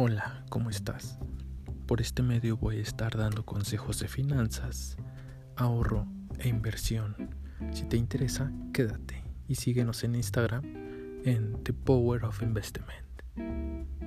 Hola, ¿cómo estás? Por este medio voy a estar dando consejos de finanzas, ahorro e inversión. Si te interesa, quédate y síguenos en Instagram en The Power of Investment.